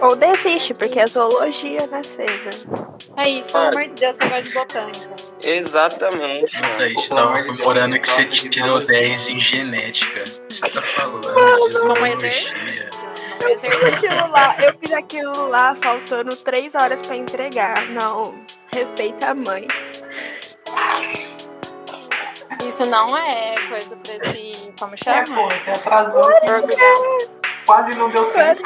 Ou desiste, porque é zoologia, né, César? É isso, pelo amor de Deus, você gosta de botânica. Exatamente. Daí você tava comemorando que você tirou 10 em genética. Você tá falando de Vamos exercer. zoologia. Eu fiz aquilo lá, eu fiz aquilo lá faltando três horas pra entregar. Não, respeita a mãe. Isso não é coisa pra esse. Como É, chama? pô, você atrasou. Quase não deu tempo.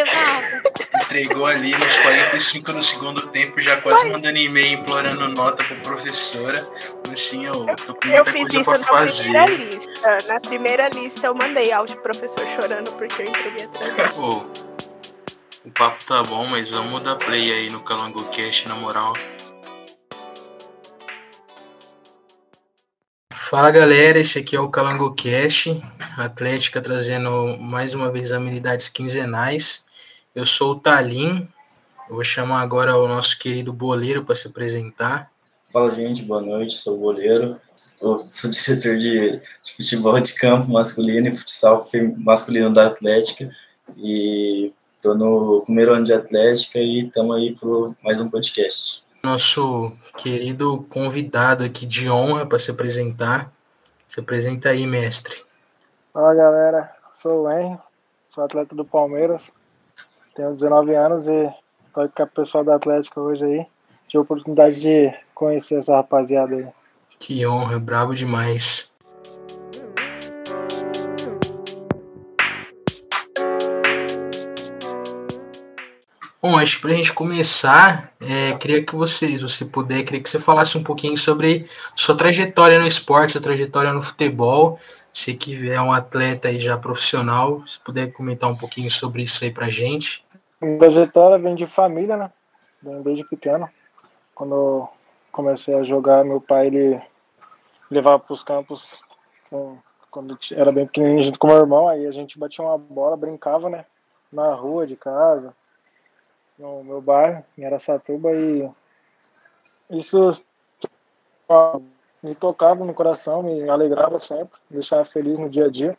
Exato. Entregou ali nos 45 do segundo tempo, já quase mandando e-mail implorando nota pra professora. Assim, eu tô com Eu muita fiz coisa isso pra na fazer. primeira lista. Na primeira lista eu mandei áudio pro professor chorando porque eu entreguei. Pô, o papo tá bom, mas vamos dar play aí no Calango Cast, na moral. Fala galera, esse aqui é o Calango Cast, Atlética trazendo mais uma vez amenidades quinzenais. Eu sou o Talim, eu vou chamar agora o nosso querido boleiro para se apresentar. Fala, gente, boa noite, sou o goleiro, eu sou diretor de, de futebol de campo masculino e futsal masculino da Atlética e tô no primeiro ano de Atlética e estamos aí para mais um podcast. Nosso querido convidado aqui de honra para se apresentar. Se apresenta aí, mestre. Fala galera, sou o Henry, sou atleta do Palmeiras, tenho 19 anos e tô aqui com o pessoal da Atlética hoje aí. Tive a oportunidade de conhecer essa rapaziada aí. Que honra, brabo demais. Bom, acho que pra gente começar, é, queria que você, se você puder, queria que você falasse um pouquinho sobre sua trajetória no esporte, sua trajetória no futebol. Você que é um atleta aí já profissional, se puder comentar um pouquinho sobre isso aí pra gente. Trajetória vem de família, né? Vem desde pequeno. Quando eu comecei a jogar, meu pai ele levava para os campos com- quando era bem pequenininho junto com meu irmão. Aí a gente batia uma bola, brincava, né? Na rua de casa, no meu bairro, em Aracatuba. E isso me tocava no coração, me alegrava sempre, me deixava feliz no dia a dia,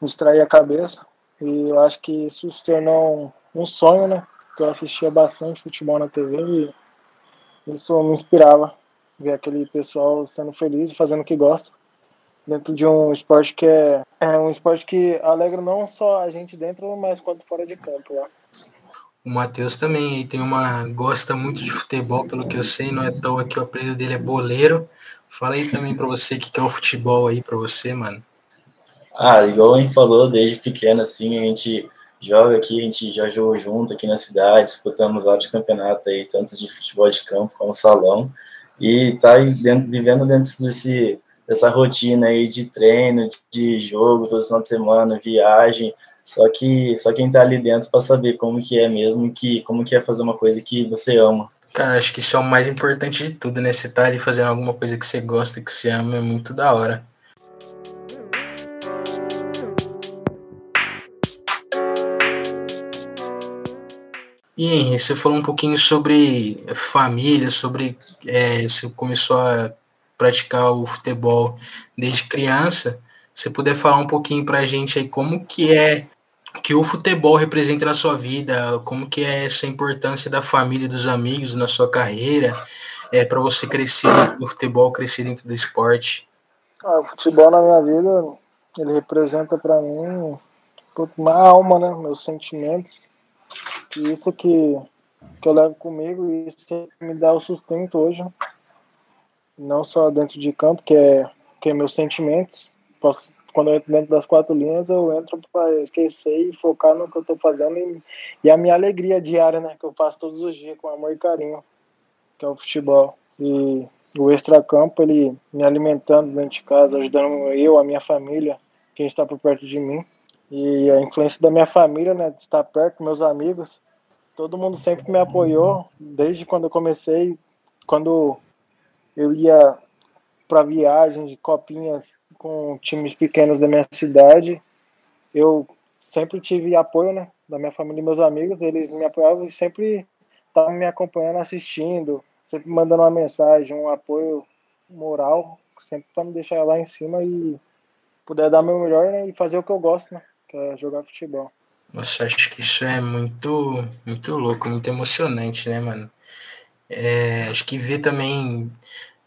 me distraía a cabeça. E eu acho que isso se tornou um, sonho, né? Que eu assistia bastante futebol na TV e isso me inspirava. Ver aquele pessoal sendo feliz e fazendo o que gosta. Dentro de um esporte que é, é um esporte que alegra não só a gente dentro, mas quanto fora de campo. Né? O Matheus também aí tem uma gosta muito de futebol, pelo que eu sei, não é à toa que o apelido dele é boleiro. Fala aí também pra você o que que é o futebol aí pra você, mano. Ah, igual a gente falou, desde pequeno, assim, a gente joga aqui, a gente já jogou junto aqui na cidade, disputamos vários campeonatos aí, tanto de futebol de campo como salão, e tá dentro, vivendo dentro desse, dessa rotina aí de treino, de, de jogo, todo final de semana, viagem, só que só quem tá ali dentro para saber como que é mesmo, que como que é fazer uma coisa que você ama. Cara, acho que isso é o mais importante de tudo, né? Você tá ali fazendo alguma coisa que você gosta, que você ama, é muito da hora. E você falou um pouquinho sobre família, sobre é, você começou a praticar o futebol desde criança. Se puder falar um pouquinho pra gente aí como que é que o futebol representa na sua vida, como que é essa importância da família, e dos amigos na sua carreira, é para você crescer dentro do futebol, crescer dentro do esporte. Ah, o futebol na minha vida, ele representa para mim uma alma, né? Meus sentimentos. E isso que, que eu levo comigo e isso que me dá o sustento hoje. Não só dentro de campo, que é, que é meus sentimentos. Posso, quando eu entro dentro das quatro linhas, eu entro para esquecer e focar no que eu estou fazendo e, e a minha alegria diária, né? Que eu faço todos os dias com amor e carinho, que é o futebol. E o extracampo, ele me alimentando dentro de casa, ajudando eu, a minha família, quem está por perto de mim. E a influência da minha família, né, de estar perto, meus amigos, todo mundo sempre me apoiou, desde quando eu comecei, quando eu ia para viagem de copinhas com times pequenos da minha cidade, eu sempre tive apoio, né, da minha família e meus amigos, eles me apoiavam e sempre estavam me acompanhando, assistindo, sempre mandando uma mensagem, um apoio moral, sempre para me deixar lá em cima e puder dar meu melhor né, e fazer o que eu gosto, né, que é jogar futebol. Nossa, acho que isso é muito, muito louco, muito emocionante, né, mano? É, acho que ver também,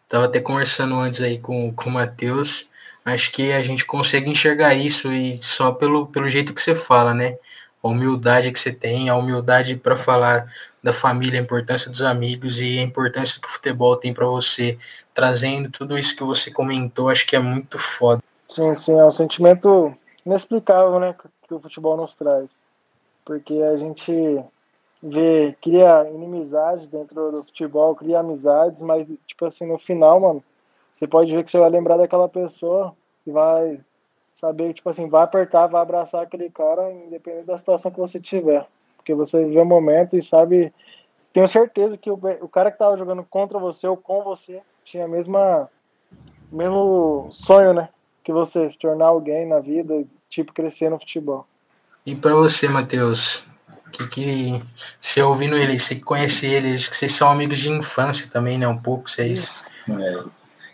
tava até conversando antes aí com, com o Matheus, acho que a gente consegue enxergar isso e só pelo, pelo jeito que você fala, né? A humildade que você tem, a humildade para falar da família, a importância dos amigos e a importância que o futebol tem para você, trazendo tudo isso que você comentou, acho que é muito foda. Sim, sim, é um sentimento inexplicável, né, que o futebol nos traz. Porque a gente vê, cria inimizades dentro do futebol, cria amizades, mas, tipo assim, no final, mano, você pode ver que você vai lembrar daquela pessoa e vai saber, tipo assim, vai apertar, vai abraçar aquele cara, independente da situação que você tiver. Porque você vê o momento e sabe, tenho certeza que o, o cara que tava jogando contra você ou com você tinha a mesma, mesmo sonho, né? Que você se tornar alguém na vida, tipo, crescer no futebol. E para você, Matheus, que, que você ouvindo ele, você conhece ele, acho que vocês são amigos de infância também, né? Um pouco, vocês. É,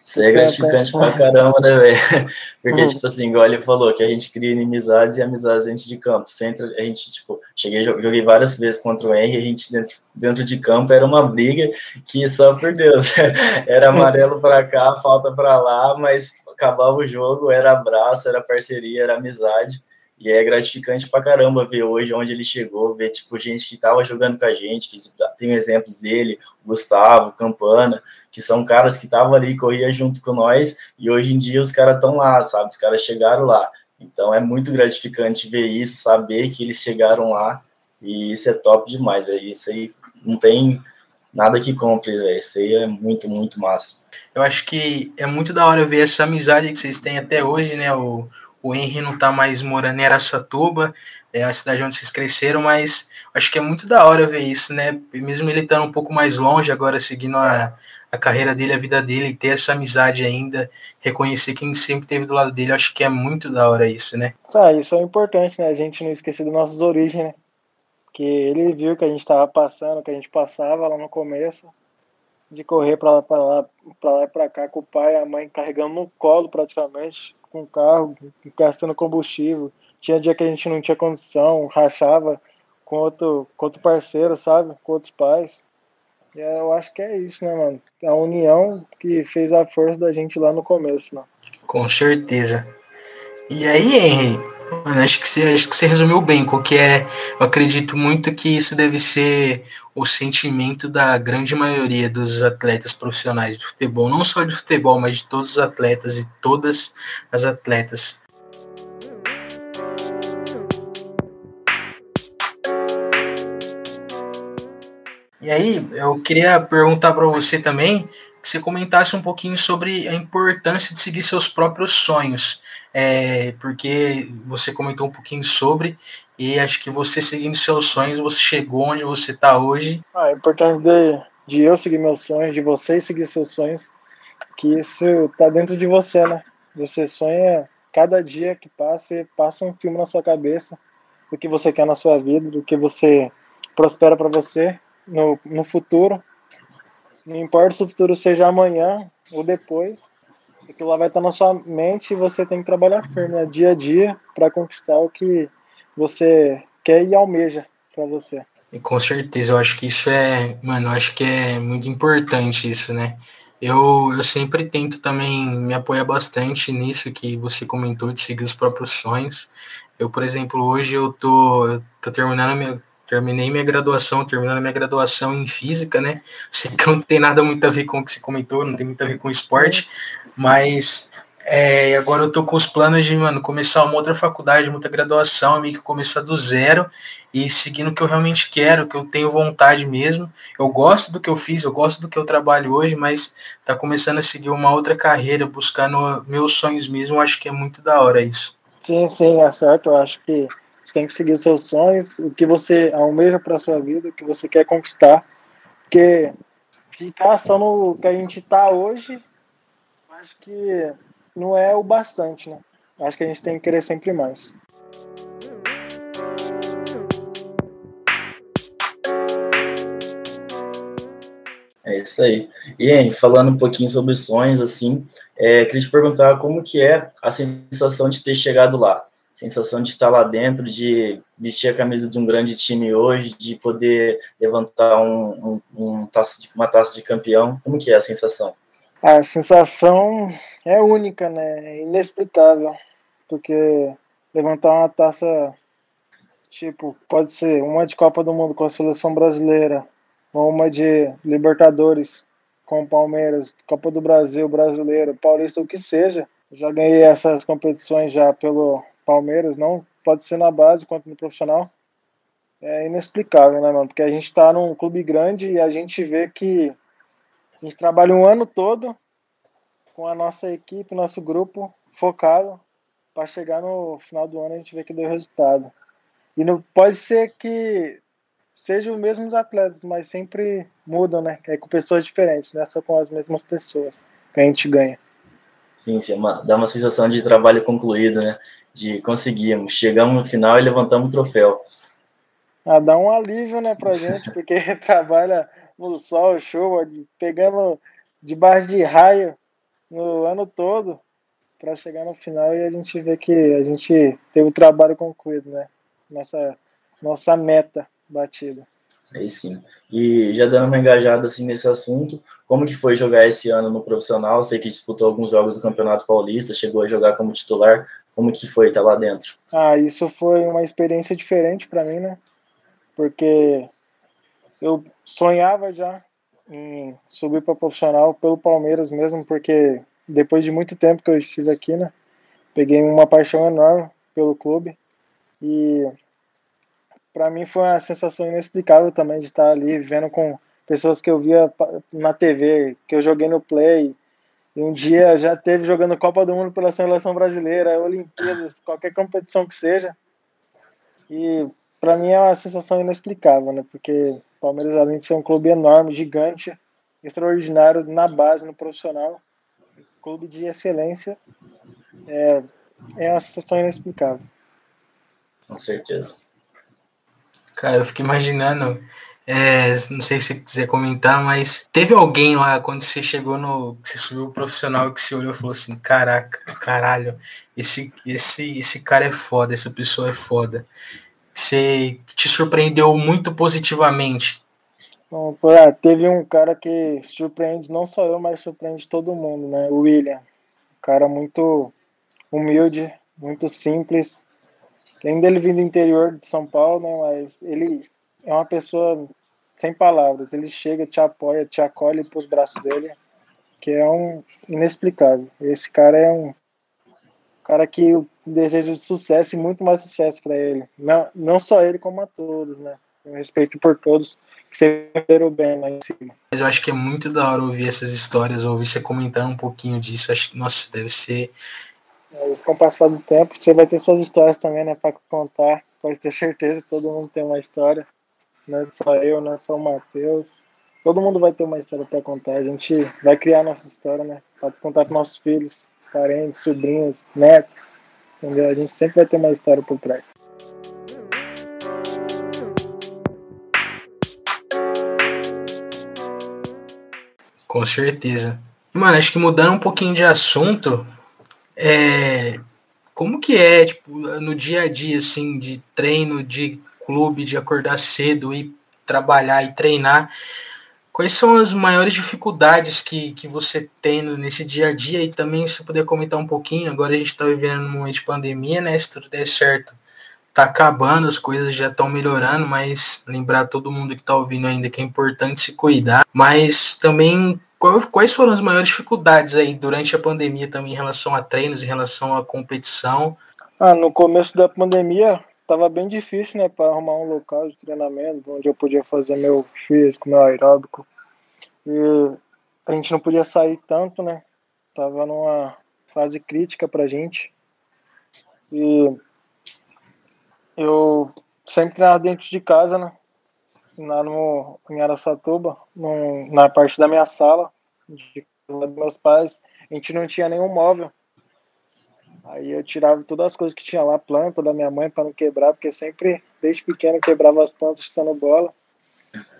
isso é gratificante pra caramba, né, velho? Porque, uhum. tipo assim, igual ele falou, que a gente cria inimizades e amizades dentro de campo. Sempre a gente, tipo, cheguei, joguei várias vezes contra o Henry, a gente dentro, dentro de campo era uma briga que só por Deus. Era amarelo pra cá, falta pra lá, mas acabava o jogo, era abraço, era parceria, era amizade. E é gratificante pra caramba ver hoje onde ele chegou, ver, tipo, gente que tava jogando com a gente, que tem exemplos dele, Gustavo, Campana, que são caras que estavam ali, corria junto com nós, e hoje em dia os caras estão lá, sabe? Os caras chegaram lá. Então é muito gratificante ver isso, saber que eles chegaram lá, e isso é top demais, velho. Isso aí não tem nada que compre, velho. Isso aí é muito, muito massa. Eu acho que é muito da hora ver essa amizade que vocês têm até hoje, né? O, o Henry não tá mais morando em Aracatuba, é a cidade onde vocês cresceram, mas acho que é muito da hora ver isso, né? Mesmo ele estando um pouco mais longe agora, seguindo a, a carreira dele, a vida dele, e ter essa amizade ainda, reconhecer quem sempre teve do lado dele, acho que é muito da hora isso, né? Ah, isso é importante, né? A gente não esquecer das nossas origens, né? Que ele viu que a gente estava passando, que a gente passava lá no começo, de correr para lá, para lá, para lá e cá com o pai e a mãe carregando no colo praticamente, com o carro, gastando combustível. Tinha dia que a gente não tinha condição, rachava com outro, com outro parceiro, sabe? Com outros pais. E eu acho que é isso, né, mano? A união que fez a força da gente lá no começo, né? Com certeza. E aí, Henry, Mano, acho que você, acho que você resumiu bem, porque é, eu acredito muito que isso deve ser o sentimento da grande maioria dos atletas profissionais de futebol, não só de futebol, mas de todos os atletas e todas as atletas. E aí, eu queria perguntar para você também que você comentasse um pouquinho sobre a importância de seguir seus próprios sonhos é, porque você comentou um pouquinho sobre, e acho que você seguindo seus sonhos, você chegou onde você está hoje. Ah, é importante de, de eu seguir meus sonhos, de vocês seguir seus sonhos, que isso está dentro de você, né? Você sonha, cada dia que passa, passa um filme na sua cabeça do que você quer na sua vida, do que você prospera para você no, no futuro. Não importa se o futuro seja amanhã ou depois, aquilo lá vai estar na sua mente e você tem que trabalhar firme né, dia a dia para conquistar o que você quer e almeja para você. E com certeza, eu acho que isso é, mano, eu acho que é muito importante isso, né? Eu, eu sempre tento também me apoiar bastante nisso que você comentou de seguir os próprios sonhos. Eu, por exemplo, hoje eu tô, eu tô terminando a minha, terminei minha graduação, terminando minha graduação em física, né? Sei que não tem nada muito a ver com o que você comentou, não tem muito a ver com esporte, mas é, agora eu tô com os planos de, mano, começar uma outra faculdade, uma outra graduação, meio que começar do zero e seguindo o que eu realmente quero, que eu tenho vontade mesmo. Eu gosto do que eu fiz, eu gosto do que eu trabalho hoje, mas tá começando a seguir uma outra carreira, buscando meus sonhos mesmo, acho que é muito da hora isso. Sim, sim, é certo. Eu acho que você tem que seguir seus sonhos, o que você almeja para sua vida, o que você quer conquistar. Porque ficar só no que a gente tá hoje acho que não é o bastante, né? Acho que a gente tem que querer sempre mais. É isso aí. E aí, falando um pouquinho sobre sonhos, assim, é, queria te perguntar como que é a sensação de ter chegado lá. Sensação de estar lá dentro, de vestir a camisa de um grande time hoje, de poder levantar um, um, um taça de, uma taça de campeão? Como que é a sensação? A sensação é única, né? É inexplicável, porque levantar uma taça, tipo, pode ser uma de Copa do Mundo com a seleção brasileira, ou uma de Libertadores com o Palmeiras, Copa do Brasil, Brasileiro, Paulista, o que seja. Já ganhei essas competições já pelo Palmeiras, não pode ser na base quanto no profissional. É inexplicável, né, mano? Porque a gente tá num clube grande e a gente vê que a gente trabalha um ano todo com a nossa equipe, nosso grupo focado para chegar no final do ano a gente ver que deu resultado. E não pode ser que sejam os mesmos atletas, mas sempre mudam, né? É com pessoas diferentes, não é só com as mesmas pessoas que a gente ganha. Sim, sim, é uma, dá uma sensação de trabalho concluído, né? De conseguimos, chegamos no final e levantamos o troféu. Ah, dá um alívio, né, pra gente, porque trabalha no sol, chuva, pegando debaixo de raio no ano todo para chegar no final e a gente vê que a gente teve o trabalho concluído, né? Nossa, nossa meta batida. Sim. E já dando uma engajada assim nesse assunto, como que foi jogar esse ano no profissional? Sei que disputou alguns jogos do Campeonato Paulista, chegou a jogar como titular. Como que foi estar lá dentro? Ah, isso foi uma experiência diferente para mim, né? Porque eu sonhava já em subir para profissional pelo Palmeiras mesmo, porque depois de muito tempo que eu estive aqui, né? Peguei uma paixão enorme pelo clube e para mim foi uma sensação inexplicável também de estar ali vivendo com pessoas que eu via na TV, que eu joguei no Play. E um dia já teve jogando Copa do Mundo pela seleção brasileira, Olimpíadas, qualquer competição que seja. E para mim é uma sensação inexplicável, né? Porque Palmeiras, além de ser um clube enorme, gigante, extraordinário na base, no profissional, clube de excelência, é, é uma sensação inexplicável. Com certeza. Cara, eu fico imaginando, é, não sei se quiser comentar, mas teve alguém lá quando você chegou no. Você subiu o profissional que você olhou e falou assim: caraca, caralho, esse, esse, esse cara é foda, essa pessoa é foda. Você te surpreendeu muito positivamente. Bom, ah, teve um cara que surpreende não só eu, mas surpreende todo mundo, né? O William. Um cara muito humilde, muito simples. Além dele vir do interior de São Paulo, né? Mas ele é uma pessoa sem palavras. Ele chega, te apoia, te acolhe para os braços dele, que é um inexplicável. Esse cara é um cara que eu desejo sucesso e muito mais sucesso para ele. Não, não só ele, como a todos, né? Eu respeito por todos que você bem lá em cima. Mas eu acho que é muito da hora ouvir essas histórias, ouvir você comentando um pouquinho disso. Acho que, nossa, deve ser. Mas com o passar do tempo, você vai ter suas histórias também, né, para contar. Pode ter certeza que todo mundo tem uma história. Não é só eu, não é só o Matheus. Todo mundo vai ter uma história para contar. A gente vai criar nossa história, né? Para contar para nossos filhos, parentes, sobrinhos, netos. Entendeu? A gente sempre vai ter uma história por trás. Com certeza. Mano, acho que mudando um pouquinho de assunto, é, como que é, tipo, no dia a dia, assim, de treino, de clube, de acordar cedo e trabalhar e treinar, quais são as maiores dificuldades que, que você tem nesse dia a dia? E também se puder comentar um pouquinho, agora a gente está vivendo num momento de pandemia, né, se tudo der certo, tá acabando, as coisas já estão melhorando, mas lembrar todo mundo que está ouvindo ainda que é importante se cuidar, mas também quais foram as maiores dificuldades aí durante a pandemia também em relação a treinos, em relação à competição? Ah, no começo da pandemia tava bem difícil, né, para arrumar um local de treinamento onde eu podia fazer meu físico, meu aeróbico. E a gente não podia sair tanto, né? Tava numa fase crítica pra gente. E eu sempre treinava dentro de casa, né? Lá no, em Aracatuba, na parte da minha sala, de, dos meus pais, a gente não tinha nenhum móvel. Aí eu tirava todas as coisas que tinha lá, planta da minha mãe para não quebrar, porque sempre, desde pequeno, quebrava as plantas chutando bola.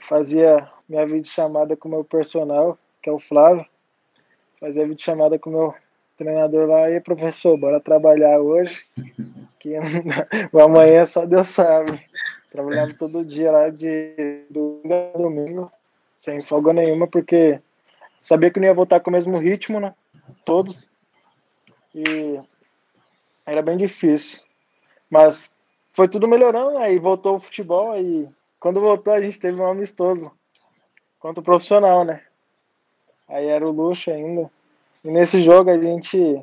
Fazia minha videochamada com o meu personal, que é o Flávio. Fazia videochamada com o meu treinador lá, e professor, bora trabalhar hoje que o amanhã só Deus sabe. Trabalhando todo dia lá de domingo a domingo, sem folga nenhuma, porque sabia que não ia voltar com o mesmo ritmo, né? Todos. E era bem difícil. Mas foi tudo melhorando, aí voltou o futebol, aí quando voltou a gente teve um amistoso contra o profissional, né? Aí era o luxo ainda. E nesse jogo a gente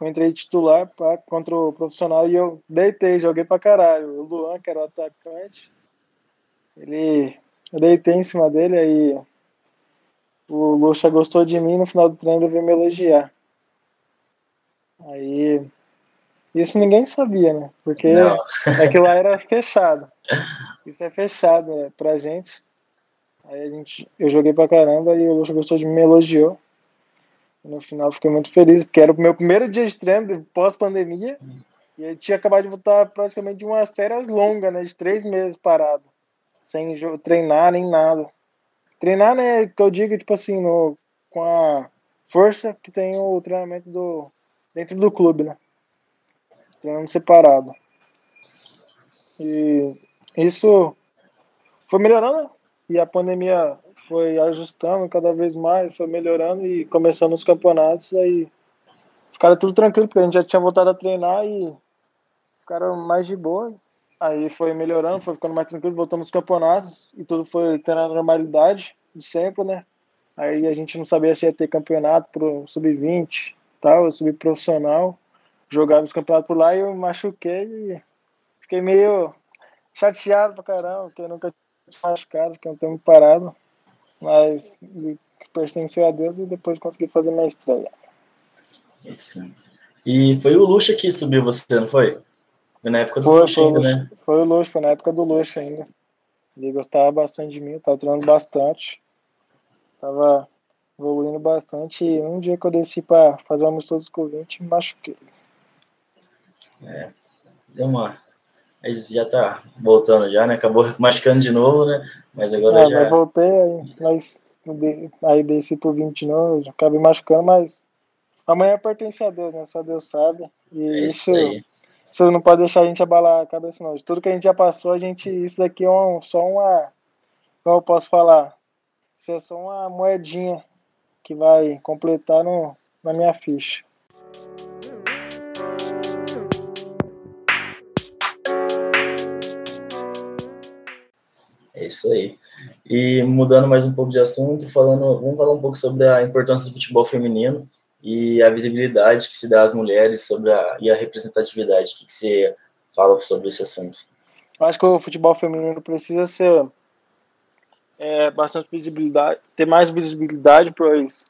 eu entrei titular pra, contra o profissional e eu deitei, joguei pra caralho. O Luan, que era o atacante, ele. Eu deitei em cima dele, aí o Luxa gostou de mim no final do treino veio me elogiar. Aí. Isso ninguém sabia, né? Porque aquilo lá era fechado. Isso é fechado né, pra gente. Aí a gente, eu joguei pra caramba e o Luxa gostou de mim, me elogiou. No final fiquei muito feliz, porque era o meu primeiro dia de treino pós-pandemia. E eu tinha acabado de voltar praticamente de umas férias longas, né? De três meses parado. Sem treinar nem nada. Treinar, né? Que eu digo, tipo assim, no, com a força que tem o treinamento do, dentro do clube, né? Treinando separado. E isso foi melhorando. E a pandemia foi ajustando cada vez mais, foi melhorando e começando os campeonatos, aí ficaram tudo tranquilo, porque a gente já tinha voltado a treinar e ficaram mais de boa. Aí foi melhorando, foi ficando mais tranquilo, voltamos aos campeonatos e tudo foi tendo a normalidade de sempre, né? Aí a gente não sabia se ia ter campeonato pro sub-20 tal, sub-profissional. Jogava os campeonatos por lá e eu machuquei e fiquei meio chateado pra caramba, porque eu nunca machucado, fiquei um tempo parado mas pertenceu a Deus e depois consegui fazer minha estreia. Isso. E foi o Luxa que subiu você, não foi? Foi na época do foi, Luxa ainda, né? Foi o Luxa, foi na época do Luxa ainda. Ele gostava bastante de mim, tava treinando bastante. Tava evoluindo bastante e um dia que eu desci pra fazer um amistoso com o 20, me machuquei. É, deu uma Aí já tá voltando já, né? Acabou machucando de novo, né? Mas agora é, já. Mas voltei, aí, mas, aí desci pro 20 de novo, acabei machucando, mas amanhã pertence a Deus, né? Só Deus sabe. E é isso, isso, isso não pode deixar a gente abalar a cabeça, não. De tudo que a gente já passou, a gente. Isso daqui é um, só uma. Como eu posso falar? Isso é só uma moedinha que vai completar no, na minha ficha. É isso aí. E mudando mais um pouco de assunto, falando, vamos falar um pouco sobre a importância do futebol feminino e a visibilidade que se dá às mulheres sobre a, e a representatividade. O que, que você fala sobre esse assunto? Eu acho que o futebol feminino precisa ser é, bastante visibilidade, ter mais visibilidade, pois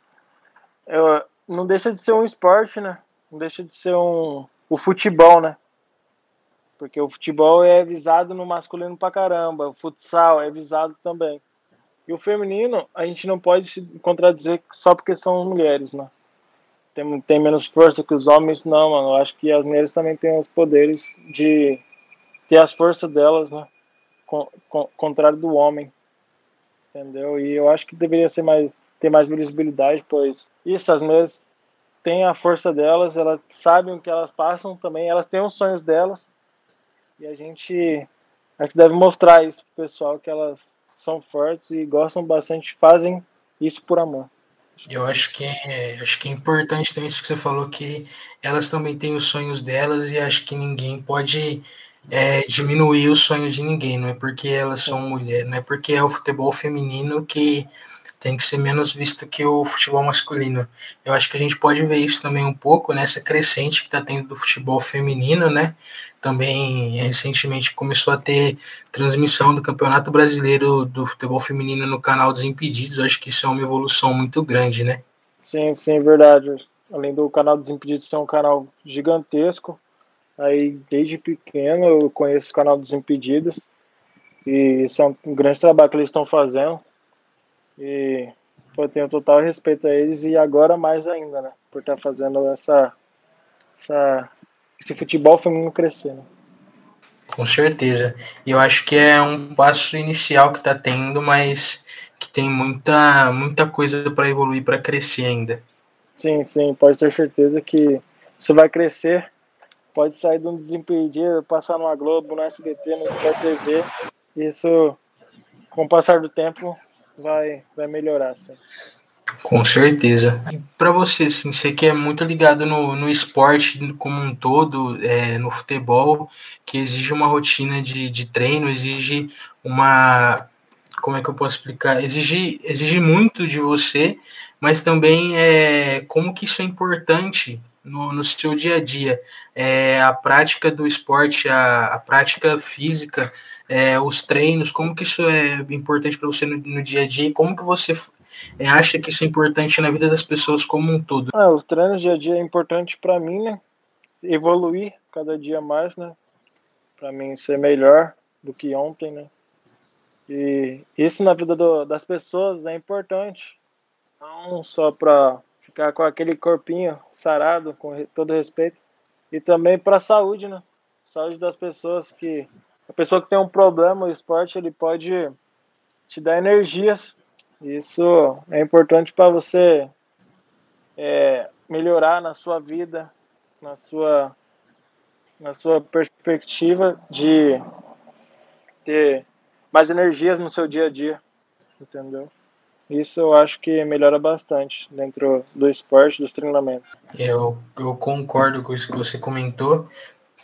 é, não deixa de ser um esporte, né? Não deixa de ser um o futebol, né? Porque o futebol é visado no masculino pra caramba, o futsal é visado também. E o feminino, a gente não pode se contradizer só porque são mulheres, né? Tem, tem menos força que os homens, não, mano. Eu acho que as mulheres também têm os poderes de ter as forças delas, né? Con, con, contrário do homem. Entendeu? E eu acho que deveria ser mais, ter mais visibilidade, pois isso, as mulheres têm a força delas, elas sabem o que elas passam também, elas têm os sonhos delas e a gente, a gente deve mostrar isso pro pessoal que elas são fortes e gostam bastante, fazem isso por amor. Eu acho que é, acho que é importante também isso que você falou que elas também têm os sonhos delas e acho que ninguém pode é, diminuir os sonhos de ninguém. Não é porque elas são mulheres, não é porque é o futebol feminino que tem que ser menos visto que o futebol masculino. Eu acho que a gente pode ver isso também um pouco nessa crescente que está tendo do futebol feminino, né? Também recentemente começou a ter transmissão do Campeonato Brasileiro do Futebol Feminino no canal dos Impedidos. Eu acho que isso é uma evolução muito grande, né? Sim, sim, verdade. Além do canal dos Impedidos ser um canal gigantesco, aí desde pequeno eu conheço o canal dos Impedidos e isso é um grande trabalho que eles estão fazendo e eu tenho total respeito a eles e agora mais ainda, né? Por estar tá fazendo essa, essa esse futebol feminino crescer. Né? Com certeza. E eu acho que é um passo inicial que está tendo, mas que tem muita, muita coisa para evoluir, para crescer ainda. Sim, sim, pode ter certeza que isso vai crescer pode sair de um desimpedido, passar numa Globo, no SBT, no Sport TV. Isso, com o passar do tempo, vai, vai melhorar, sim. Com certeza. E para você, assim, você que é muito ligado no, no esporte como um todo, é, no futebol, que exige uma rotina de, de treino, exige uma. Como é que eu posso explicar? Exige, exige muito de você, mas também é como que isso é importante no, no seu dia a dia. É, a prática do esporte, a, a prática física, é, os treinos, como que isso é importante para você no, no, dia a dia e como que você é, acha que isso é importante na vida das pessoas como um todo? Ah, os treinos dia a dia é importante para mim, né? Evoluir cada dia mais, né? Para mim ser melhor do que ontem, né? E isso na vida do, das pessoas é importante, não só para ficar com aquele corpinho sarado, com todo respeito, e também para a saúde, né? Saúde das pessoas que a pessoa que tem um problema, o esporte ele pode te dar energias isso é importante para você é, melhorar na sua vida, na sua, na sua perspectiva de ter mais energias no seu dia a dia, entendeu? Isso eu acho que melhora bastante dentro do esporte, dos treinamentos. Eu, eu concordo com isso que você comentou.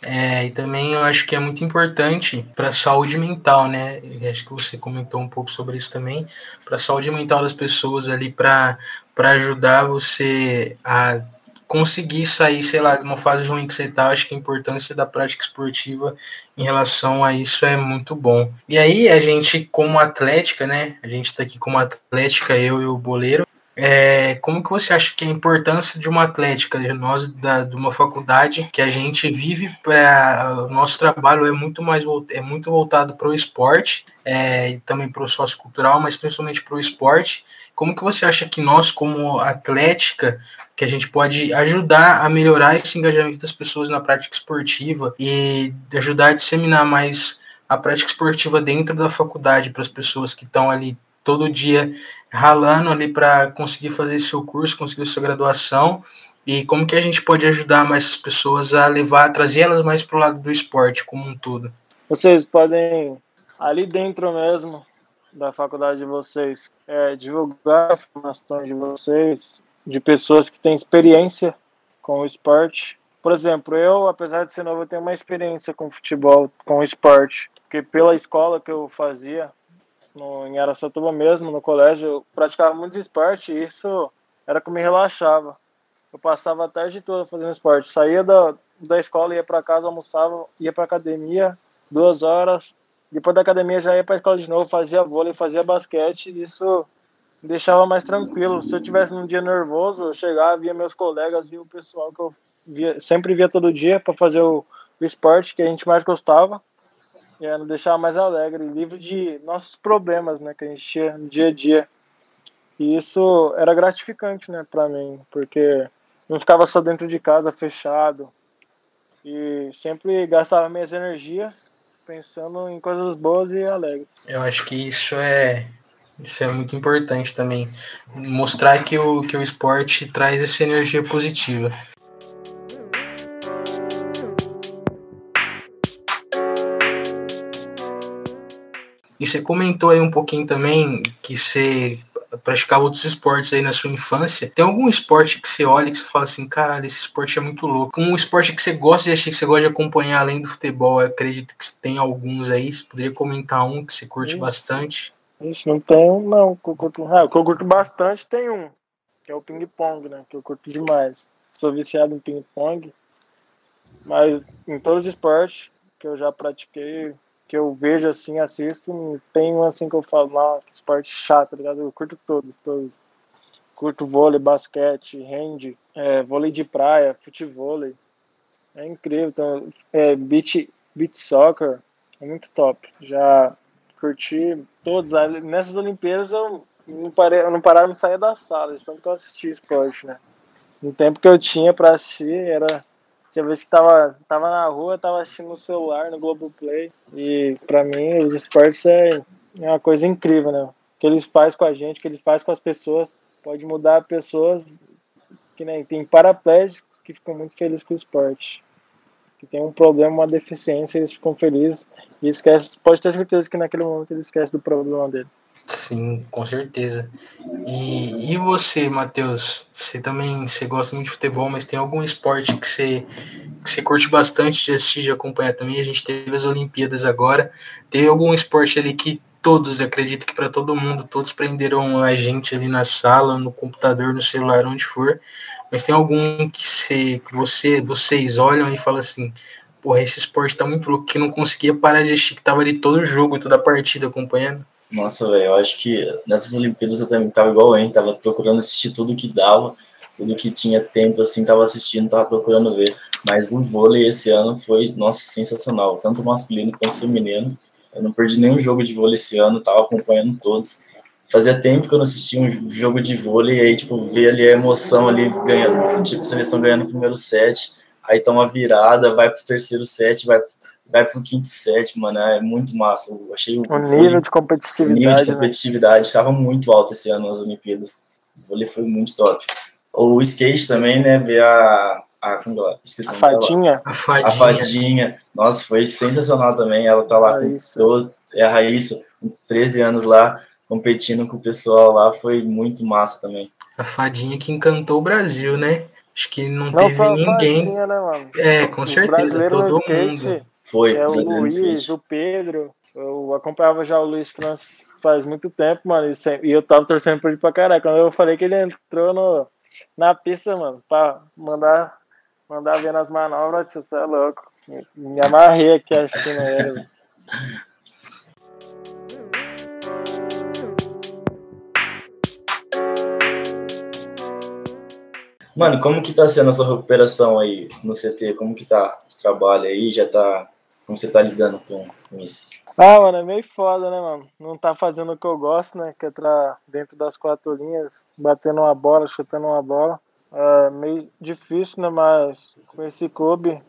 É, e também eu acho que é muito importante para a saúde mental, né? acho que você comentou um pouco sobre isso também, para a saúde mental das pessoas ali, para ajudar você a conseguir sair, sei lá, de uma fase ruim que você tá, acho que a importância da prática esportiva em relação a isso é muito bom. E aí, a gente, como atlética, né? A gente tá aqui como atlética, eu e o Boleiro, é, como que você acha que é a importância de uma atlética, nós da, de uma faculdade que a gente vive para o nosso trabalho é muito mais é muito voltado para o esporte é, e também para o sociocultural, mas principalmente para o esporte. Como que você acha que nós, como atlética, que a gente pode ajudar a melhorar esse engajamento das pessoas na prática esportiva e ajudar a disseminar mais a prática esportiva dentro da faculdade para as pessoas que estão ali todo dia ralando ali para conseguir fazer seu curso, conseguir sua graduação e como que a gente pode ajudar mais as pessoas a levar, trazer elas mais para o lado do esporte como um todo. Vocês podem ali dentro mesmo da faculdade de vocês é, divulgar informações de vocês de pessoas que têm experiência com o esporte. Por exemplo, eu, apesar de ser novo, eu tenho uma experiência com futebol, com esporte, porque pela escola que eu fazia, no, em Aracatuba mesmo, no colégio, eu praticava muito esporte e isso era que me relaxava. Eu passava a tarde toda fazendo esporte. Saía da, da escola, ia para casa, almoçava, ia para academia, duas horas. Depois da academia já ia para escola de novo, fazia vôlei, fazia basquete. Isso me deixava mais tranquilo. Se eu tivesse num dia nervoso, eu chegava, via meus colegas, via o pessoal que eu via, sempre via todo dia para fazer o, o esporte que a gente mais gostava é, nos deixar mais alegre, livre de nossos problemas, né, que a gente tinha no dia a dia. E isso era gratificante, né, para mim, porque não ficava só dentro de casa fechado e sempre gastava minhas energias pensando em coisas boas e alegres. Eu acho que isso é isso é muito importante também, mostrar que o que o esporte traz essa energia positiva. E você comentou aí um pouquinho também que você praticava outros esportes aí na sua infância. Tem algum esporte que você olha e que você fala assim, caralho, esse esporte é muito louco? Um esporte que você gosta de achar que você gosta de acompanhar além do futebol, eu acredito que tem alguns aí. Você poderia comentar um que você curte Isso. bastante? Isso, não tem um não. Que eu, curto, ah, que eu curto bastante tem um, que é o ping-pong, né? Que eu curto demais. Sou viciado em ping-pong. Mas em todos os esportes que eu já pratiquei, que eu vejo assim, assisto, tem um assim que eu falo, não, que esporte chato, tá ligado? Eu curto todos, todos. Curto vôlei, basquete, hand, é, vôlei de praia, futevôlei. É incrível. Então, é, beach, beach soccer, é muito top. Já curti todos. Nessas Olimpíadas eu não, parei, eu não parava, não saía da sala, só que eu assisti esporte, né? No tempo que eu tinha para assistir, era tinha vez que tava, tava na rua, tava assistindo no celular, no Globoplay. E pra mim, os esportes é, é uma coisa incrível, né? O que eles fazem com a gente, o que eles fazem com as pessoas. Pode mudar pessoas que nem tem paraplégicos que ficam muito felizes com o esporte. que tem um problema, uma deficiência, eles ficam felizes e esquece, pode ter certeza que naquele momento ele esquece do problema dele. Sim, com certeza. E, e você, Matheus? Você também você gosta muito de futebol, mas tem algum esporte que você, que você curte bastante de assistir, de acompanhar também? A gente teve as Olimpíadas agora. Teve algum esporte ali que todos, acredito que para todo mundo, todos prenderam a gente ali na sala, no computador, no celular, onde for. Mas tem algum que, você, você, vocês olham e falam assim: porra, esse esporte tá muito louco, que não conseguia parar de assistir, que tava ali todo o jogo, toda a partida acompanhando? Nossa, velho, eu acho que nessas Olimpíadas eu também tava igual hein, tava procurando assistir tudo que dava, tudo que tinha tempo, assim, tava assistindo, tava procurando ver. Mas o vôlei esse ano foi, nossa, sensacional, tanto masculino quanto feminino. Eu não perdi nenhum jogo de vôlei esse ano, tava acompanhando todos. Fazia tempo que eu não assistia um jogo de vôlei, e aí, tipo, ver ali a emoção ali, ganhando, tipo, seleção ganhando o primeiro set, aí toma virada, vai pro terceiro set, vai vai pro quinto set, mano, é muito massa. Eu achei o, o nível de competitividade. O nível de competitividade estava né? muito alto esse ano nas Olimpíadas. O vôlei foi muito top. O skate também, né? Ver a. a como ela, esqueci a fadinha. a fadinha. A fadinha. Nossa, foi sensacional também. Ela tá lá com todo, é a Raíssa, com 13 anos lá, competindo com o pessoal lá. Foi muito massa também. A fadinha que encantou o Brasil, né? Acho que não, não teve ninguém. Fadinha, né, é, com certeza, todo mundo. Foi, é, o Luiz, o Pedro. Eu acompanhava já o Luiz França faz muito tempo, mano. E eu tava torcendo por ele pra caralho. Quando eu falei que ele entrou no, na pista, mano, pra mandar, mandar ver nas manobras, você é louco. Me amarrei aqui assistindo ele. Mano, como que tá sendo a sua recuperação aí no CT? Como que tá esse trabalho aí? Já tá. Como você tá lidando com, com isso? Ah, mano, é meio foda, né, mano? Não tá fazendo o que eu gosto, né? Que é entrar dentro das quatro linhas, batendo uma bola, chutando uma bola. É meio difícil, né? Mas com esse clube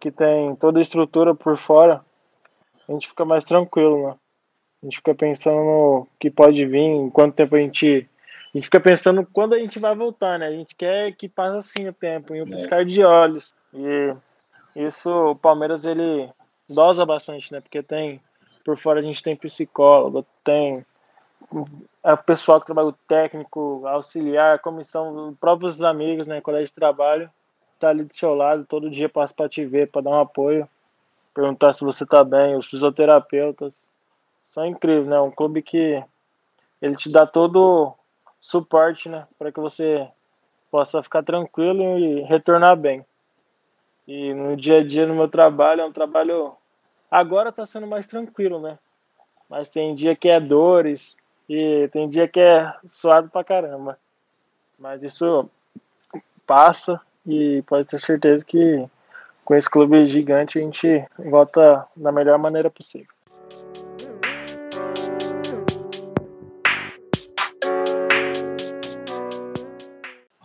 que tem toda a estrutura por fora, a gente fica mais tranquilo, né? A gente fica pensando no que pode vir, em quanto tempo a gente a gente fica pensando quando a gente vai voltar, né? A gente quer que passe assim o tempo, em um é. piscar de olhos. E isso o Palmeiras ele dosa bastante, né? Porque tem por fora a gente tem psicólogo, tem é o pessoal que trabalha o técnico, auxiliar, comissão, próprios amigos, né, colégio de trabalho, tá ali do seu lado, todo dia passa para te ver, para dar um apoio, perguntar se você tá bem, os fisioterapeutas são incríveis, né? Um clube que ele te dá todo suporte, né, para que você possa ficar tranquilo e retornar bem. E no dia a dia no meu trabalho é um trabalho agora está sendo mais tranquilo, né? Mas tem dia que é dores e tem dia que é suado pra caramba. Mas isso passa e pode ter certeza que com esse clube gigante a gente volta da melhor maneira possível.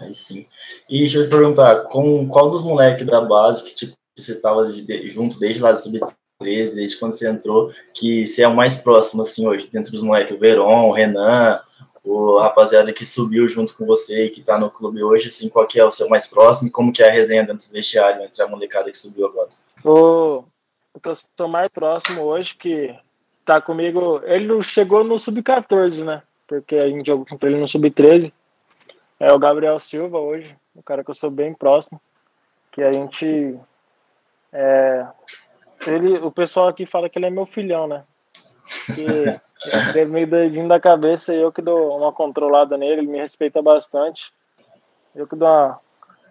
Aí sim. E deixa eu te perguntar, com qual dos moleques da base que tipo, você estava de, junto desde lá do sub-13, desde quando você entrou, que você é o mais próximo, assim, hoje, dentro dos moleques, o Veron, o Renan, o rapaziada que subiu junto com você e que tá no clube hoje, assim, qual que é o seu mais próximo e como que é a resenha dentro do vestiário entre a molecada que subiu agora? O, que eu sou mais próximo hoje, que tá comigo, ele chegou no sub-14, né? Porque a gente jogou contra ele no sub-13, é o Gabriel Silva hoje, o cara que eu sou bem próximo, que a gente é, ele, o pessoal aqui fala que ele é meu filhão, né? Que ele é meio doidinho da cabeça e eu que dou uma controlada nele, ele me respeita bastante. Eu que dou uma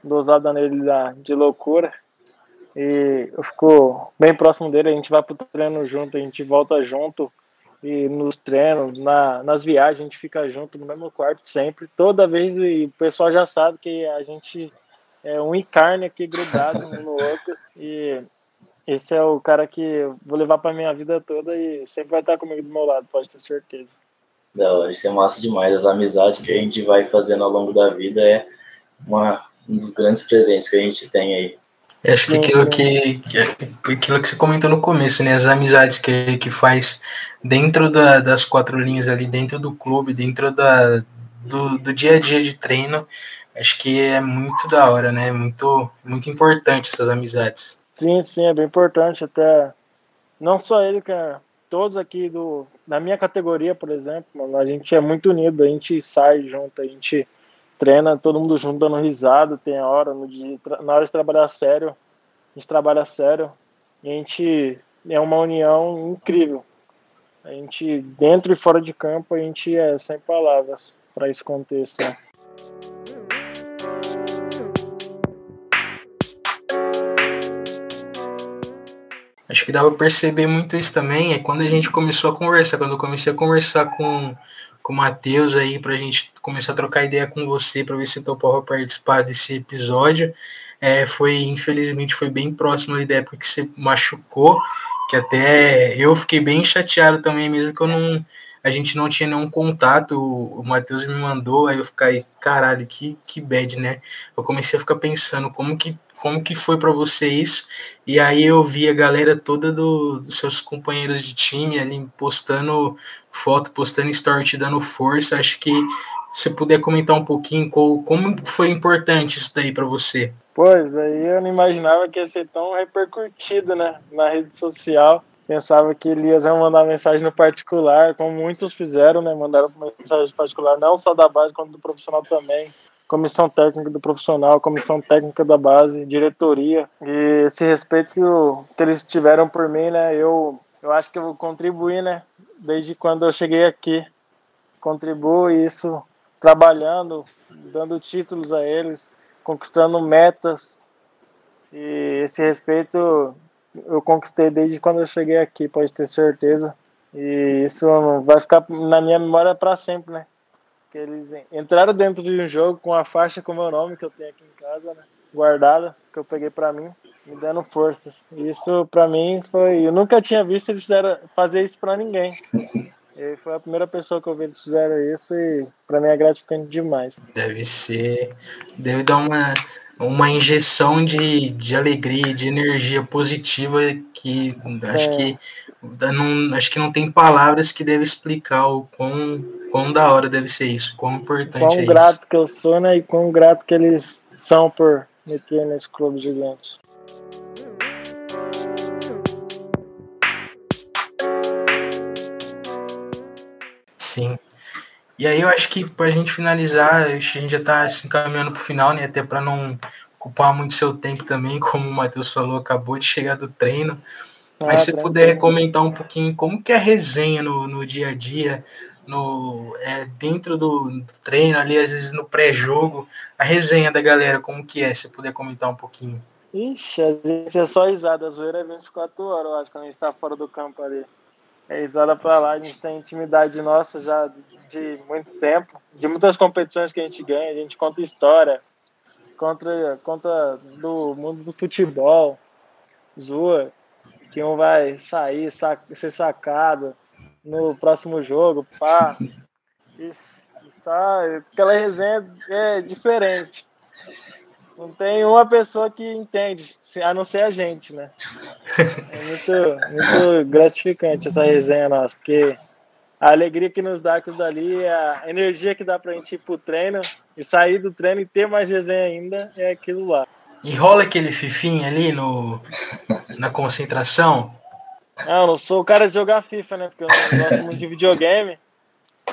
dosada nele da, de loucura. E eu fico bem próximo dele, a gente vai pro treino junto, a gente volta junto e nos treinos, na, nas viagens, a gente fica junto no mesmo quarto sempre. Toda vez e o pessoal já sabe que a gente é um encarne aqui grudado um no outro. E esse é o cara que vou levar para minha vida toda e sempre vai estar comigo do meu lado, pode ter certeza. Não, isso é massa demais. As amizades que a gente vai fazendo ao longo da vida é uma, um dos grandes presentes que a gente tem aí. Acho que aquilo que, que, aquilo que você comentou no começo, né? As amizades que, que faz dentro da, das quatro linhas ali, dentro do clube, dentro da, do, do dia a dia de treino, acho que é muito da hora, né? Muito, muito importante essas amizades. Sim, sim, é bem importante até não só ele, cara, todos aqui do na minha categoria, por exemplo, a gente é muito unido, a gente sai junto, a gente treina todo mundo junto dando risada, tem hora no dia, na hora de trabalhar sério, a gente trabalha sério, e a gente é uma união incrível. A gente dentro e fora de campo, a gente é sem palavras para esse contexto. Né? Acho que dá para perceber muito isso também, é quando a gente começou a conversar, quando eu comecei a conversar com, com o Matheus aí, para a gente começar a trocar ideia com você, para ver se topava participar desse episódio, é, foi, infelizmente, foi bem próximo ali da época que você machucou, que até eu fiquei bem chateado também, mesmo que eu não, a gente não tinha nenhum contato, o, Matheus me mandou, aí eu fiquei, caralho, que, que bad, né? Eu comecei a ficar pensando como que como que foi para você isso? E aí eu vi a galera toda do, dos seus companheiros de time ali postando foto, postando story, te dando força. Acho que se puder comentar um pouquinho como foi importante isso daí para você. Pois, aí eu não imaginava que ia ser tão repercutido, né, na rede social. Pensava que ele ia mandar mensagem no particular, como muitos fizeram, né, mandaram mensagem particular, não só da base, como do profissional também comissão técnica do profissional, comissão técnica da base, diretoria. E esse respeito que, que eles tiveram por mim, né? Eu, eu acho que eu contribuí, né? Desde quando eu cheguei aqui. Contribuo isso trabalhando, dando títulos a eles, conquistando metas. E esse respeito eu conquistei desde quando eu cheguei aqui, pode ter certeza. E isso vai ficar na minha memória para sempre, né? Eles entraram dentro de um jogo com a faixa com o meu nome que eu tenho aqui em casa, né? Guardada, que eu peguei para mim, me dando forças. Isso para mim foi, eu nunca tinha visto eles fazer isso para ninguém. E foi a primeira pessoa que eu vi eles fizeram isso e para mim é gratificante demais. Deve ser, deve dar uma uma injeção de, de alegria, de energia positiva que acho que não, acho que não tem palavras que deve explicar o quão quão da hora deve ser isso, quão importante quão é grato que eu sou, né? E quão grato que eles são por me ter nesse clube gigante. Sim. E aí eu acho que para a gente finalizar, a gente já está se encaminhando para o final, né? Até para não ocupar muito seu tempo também, como o Matheus falou, acabou de chegar do treino. Mas ah, se puder comentar um pouquinho como que é a resenha no, no dia a dia, no é, dentro do, treino ali, às vezes no pré-jogo, a resenha da galera, como que é? Se puder comentar um pouquinho. Ixi, a gente é só risada, a zoeira é 24 horas, eu acho, quando a gente tá fora do campo ali. É risada pra lá, a gente tem intimidade nossa já de muito tempo, de muitas competições que a gente ganha, a gente conta história, conta, conta do mundo do futebol, zoa, que um vai sair, sac, ser sacado, no próximo jogo, pá. Isso, sabe? Aquela resenha é diferente. Não tem uma pessoa que entende, a não ser a gente, né? É muito, muito gratificante essa resenha nossa, porque a alegria que nos dá aquilo dali, a energia que dá pra gente ir pro treino e sair do treino e ter mais resenha ainda, é aquilo lá. E rola aquele fifinho ali no, na concentração? Não, não sou o cara de jogar FIFA, né? Porque eu não gosto muito de videogame.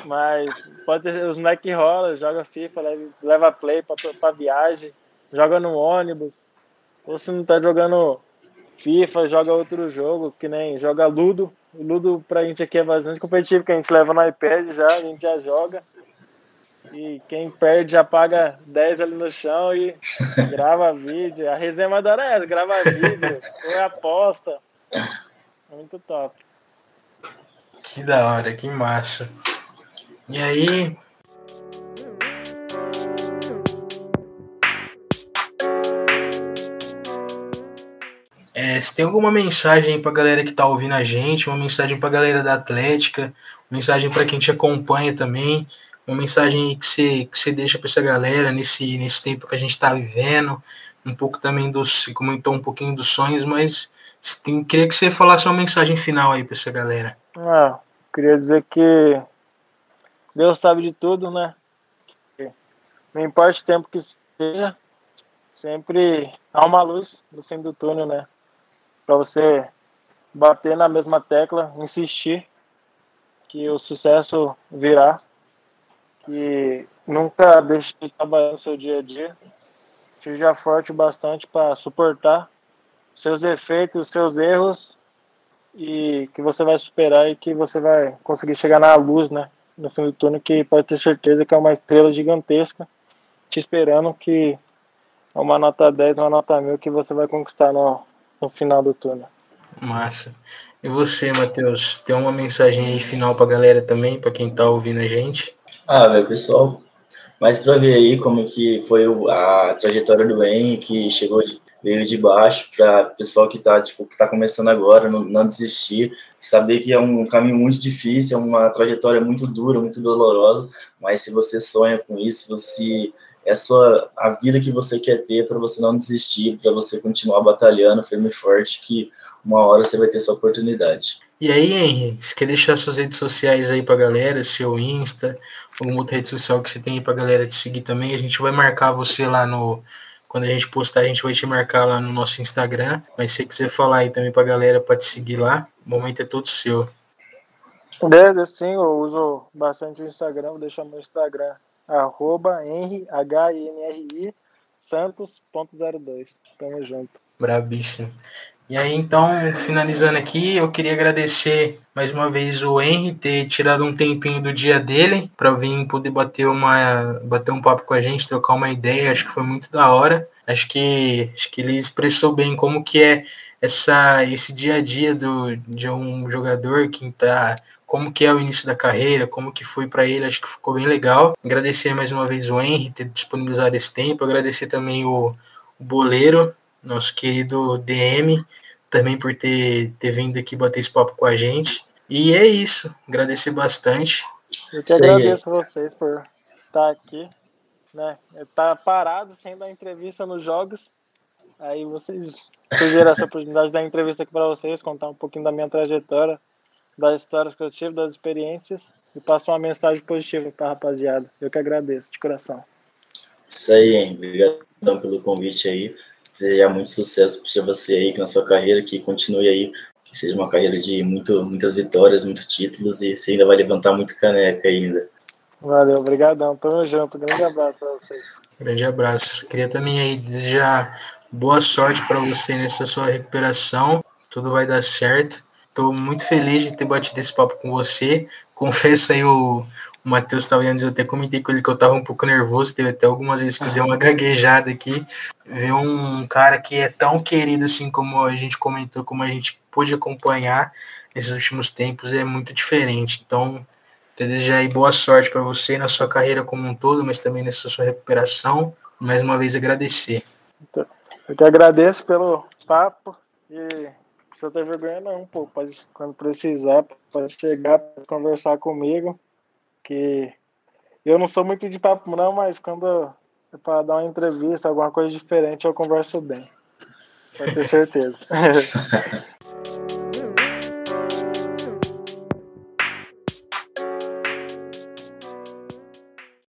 Mas pode ter os moleques que rola, joga FIFA, leva, leva play pra, pra viagem, joga no ônibus. Ou se não tá jogando FIFA, joga outro jogo, que nem joga Ludo. O Ludo pra gente aqui é bastante competitivo, que a gente leva no iPad já, a gente já joga. E quem perde já paga 10 ali no chão e grava vídeo. A resenha mais da hora é essa, grava vídeo, ou aposta. Muito top. Que da hora, que massa. E aí. É, se tem alguma mensagem para a galera que está ouvindo a gente, uma mensagem para a galera da Atlética, uma mensagem para quem te acompanha também, uma mensagem que você, que você deixa para essa galera nesse, nesse tempo que a gente está vivendo, um pouco também dos, comentou um pouquinho dos sonhos, mas tem, queria que você falasse uma mensagem final aí para essa galera. Ah, queria dizer que Deus sabe de tudo, né? Não importa o tempo que seja, sempre há uma luz no fim do túnel, né? Para você bater na mesma tecla, insistir que o sucesso virá, que nunca deixe de trabalhar no seu dia a dia, seja forte bastante para suportar seus defeitos, seus erros e que você vai superar e que você vai conseguir chegar na luz, né? No fim do túnel, que pode ter certeza que é uma estrela gigantesca te esperando que é uma nota 10, uma nota mil que você vai conquistar no, no final do túnel. Massa. E você, Matheus, tem uma mensagem aí final pra galera também, para quem tá ouvindo a gente? Ah, velho, pessoal, mas para ver aí como que foi a trajetória do Henrique, que chegou de, veio de baixo, para pessoal que está tipo, que tá começando agora, não, não, desistir, saber que é um caminho muito difícil, é uma trajetória muito dura, muito dolorosa, mas se você sonha com isso, você é a sua a vida que você quer ter para você não desistir, para você continuar batalhando firme e forte, que uma hora você vai ter sua oportunidade. E aí, Henry, você quer deixar suas redes sociais aí pra galera, seu Insta, alguma outra rede social que você tem aí pra galera te seguir também? A gente vai marcar você lá no. Quando a gente postar, a gente vai te marcar lá no nosso Instagram. Mas se você quiser falar aí também pra galera pra te seguir lá, o momento é todo seu. Desde sim, eu uso bastante o Instagram, vou deixar meu Instagram, arroba Henry, H-I-N-R-I, Santos.02. Tamo junto. Brabíssimo. E aí, então, finalizando aqui, eu queria agradecer mais uma vez o Henry ter tirado um tempinho do dia dele para vir poder bater uma bater um papo com a gente, trocar uma ideia, acho que foi muito da hora. Acho que acho que ele expressou bem como que é essa esse dia a dia do de um jogador que tá como que é o início da carreira, como que foi para ele, acho que ficou bem legal. Agradecer mais uma vez o Henry ter disponibilizado esse tempo, agradecer também o, o Boleiro nosso querido DM, também por ter, ter vindo aqui bater esse papo com a gente. E é isso, agradecer bastante. Eu que agradeço a vocês por estar aqui, né? Tá parado sem dar entrevista nos jogos. Aí vocês tiveram essa oportunidade de dar entrevista aqui para vocês, contar um pouquinho da minha trajetória, das histórias que eu tive, das experiências e passar uma mensagem positiva para a rapaziada. Eu que agradeço, de coração. Isso aí, hein? Obrigado pelo convite aí desejar muito sucesso para você aí na sua carreira, que continue aí, que seja uma carreira de muito, muitas vitórias, muitos títulos e você ainda vai levantar muito caneca ainda. Valeu, obrigadão, tamo junto, grande abraço para vocês. Grande abraço. Queria também aí desejar boa sorte para você nessa sua recuperação, tudo vai dar certo. Estou muito feliz de ter batido esse papo com você. Confesso aí o, o Matheus estava antes, eu até comentei com ele que eu estava um pouco nervoso, teve até algumas vezes que eu dei uma gaguejada aqui. Ver um cara que é tão querido assim como a gente comentou, como a gente pôde acompanhar nesses últimos tempos, é muito diferente. Então, desejar aí boa sorte para você na sua carreira como um todo, mas também nessa sua recuperação. Mais uma vez agradecer. Eu que agradeço pelo papo e precisa ter vergonha não, pô. Pode, quando precisar, pode chegar, conversar comigo que eu não sou muito de papo não, mas quando é para dar uma entrevista, alguma coisa diferente, eu converso bem. Pode ter certeza.